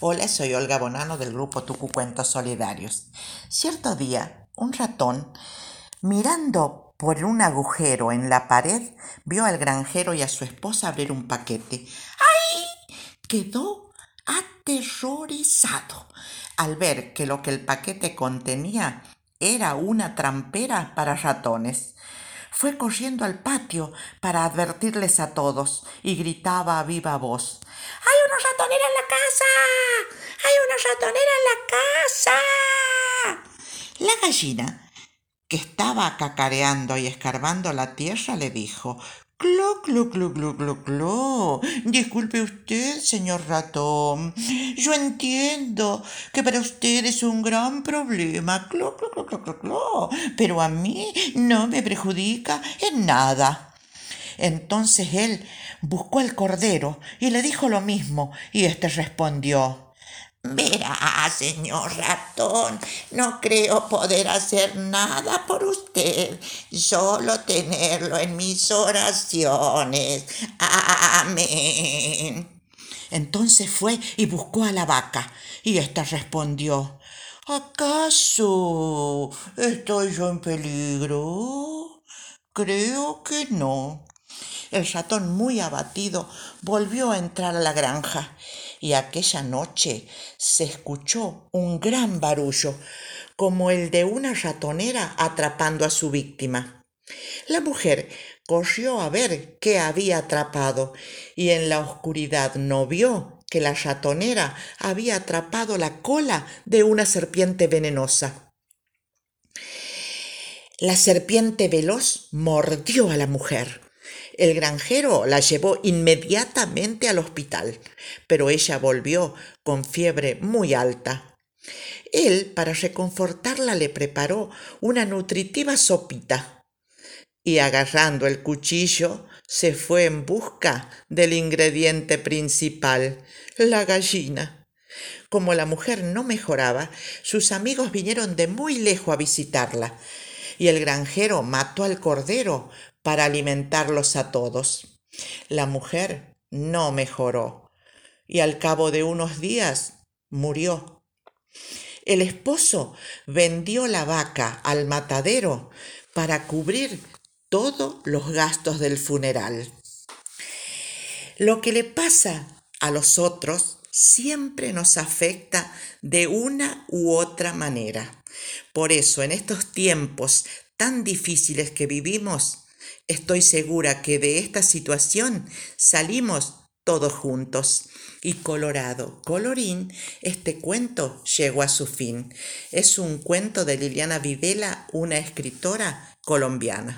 Hola, soy Olga Bonano del grupo Tucu Cuentos Solidarios. Cierto día, un ratón, mirando por un agujero en la pared, vio al granjero y a su esposa abrir un paquete. ¡Ay! Quedó aterrorizado al ver que lo que el paquete contenía era una trampera para ratones. Fue corriendo al patio para advertirles a todos y gritaba a viva voz. ¡Hay una ratonera en la casa! ¡Hay una ratonera en la casa! La gallina, que estaba cacareando y escarbando la tierra, le dijo Clo, clo, clo, clo, clo, clo. Disculpe usted, señor ratón. Yo entiendo que para usted es un gran problema. Clo, clo, clo, clo, clo. Pero a mí no me perjudica en nada. Entonces él buscó al cordero y le dijo lo mismo, y éste respondió Verá, señor ratón, no creo poder hacer nada por usted, solo tenerlo en mis oraciones. Amén. Entonces fue y buscó a la vaca, y ésta respondió, ¿acaso estoy yo en peligro? Creo que no. El ratón, muy abatido, volvió a entrar a la granja y aquella noche se escuchó un gran barullo, como el de una ratonera atrapando a su víctima. La mujer corrió a ver qué había atrapado y en la oscuridad no vio que la ratonera había atrapado la cola de una serpiente venenosa. La serpiente veloz mordió a la mujer el granjero la llevó inmediatamente al hospital, pero ella volvió con fiebre muy alta. Él, para reconfortarla, le preparó una nutritiva sopita y agarrando el cuchillo se fue en busca del ingrediente principal, la gallina. Como la mujer no mejoraba, sus amigos vinieron de muy lejos a visitarla, y el granjero mató al cordero para alimentarlos a todos. La mujer no mejoró y al cabo de unos días murió. El esposo vendió la vaca al matadero para cubrir todos los gastos del funeral. Lo que le pasa a los otros siempre nos afecta de una u otra manera. Por eso, en estos tiempos tan difíciles que vivimos, Estoy segura que de esta situación salimos todos juntos. Y colorado, colorín, este cuento llegó a su fin. Es un cuento de Liliana Videla, una escritora colombiana.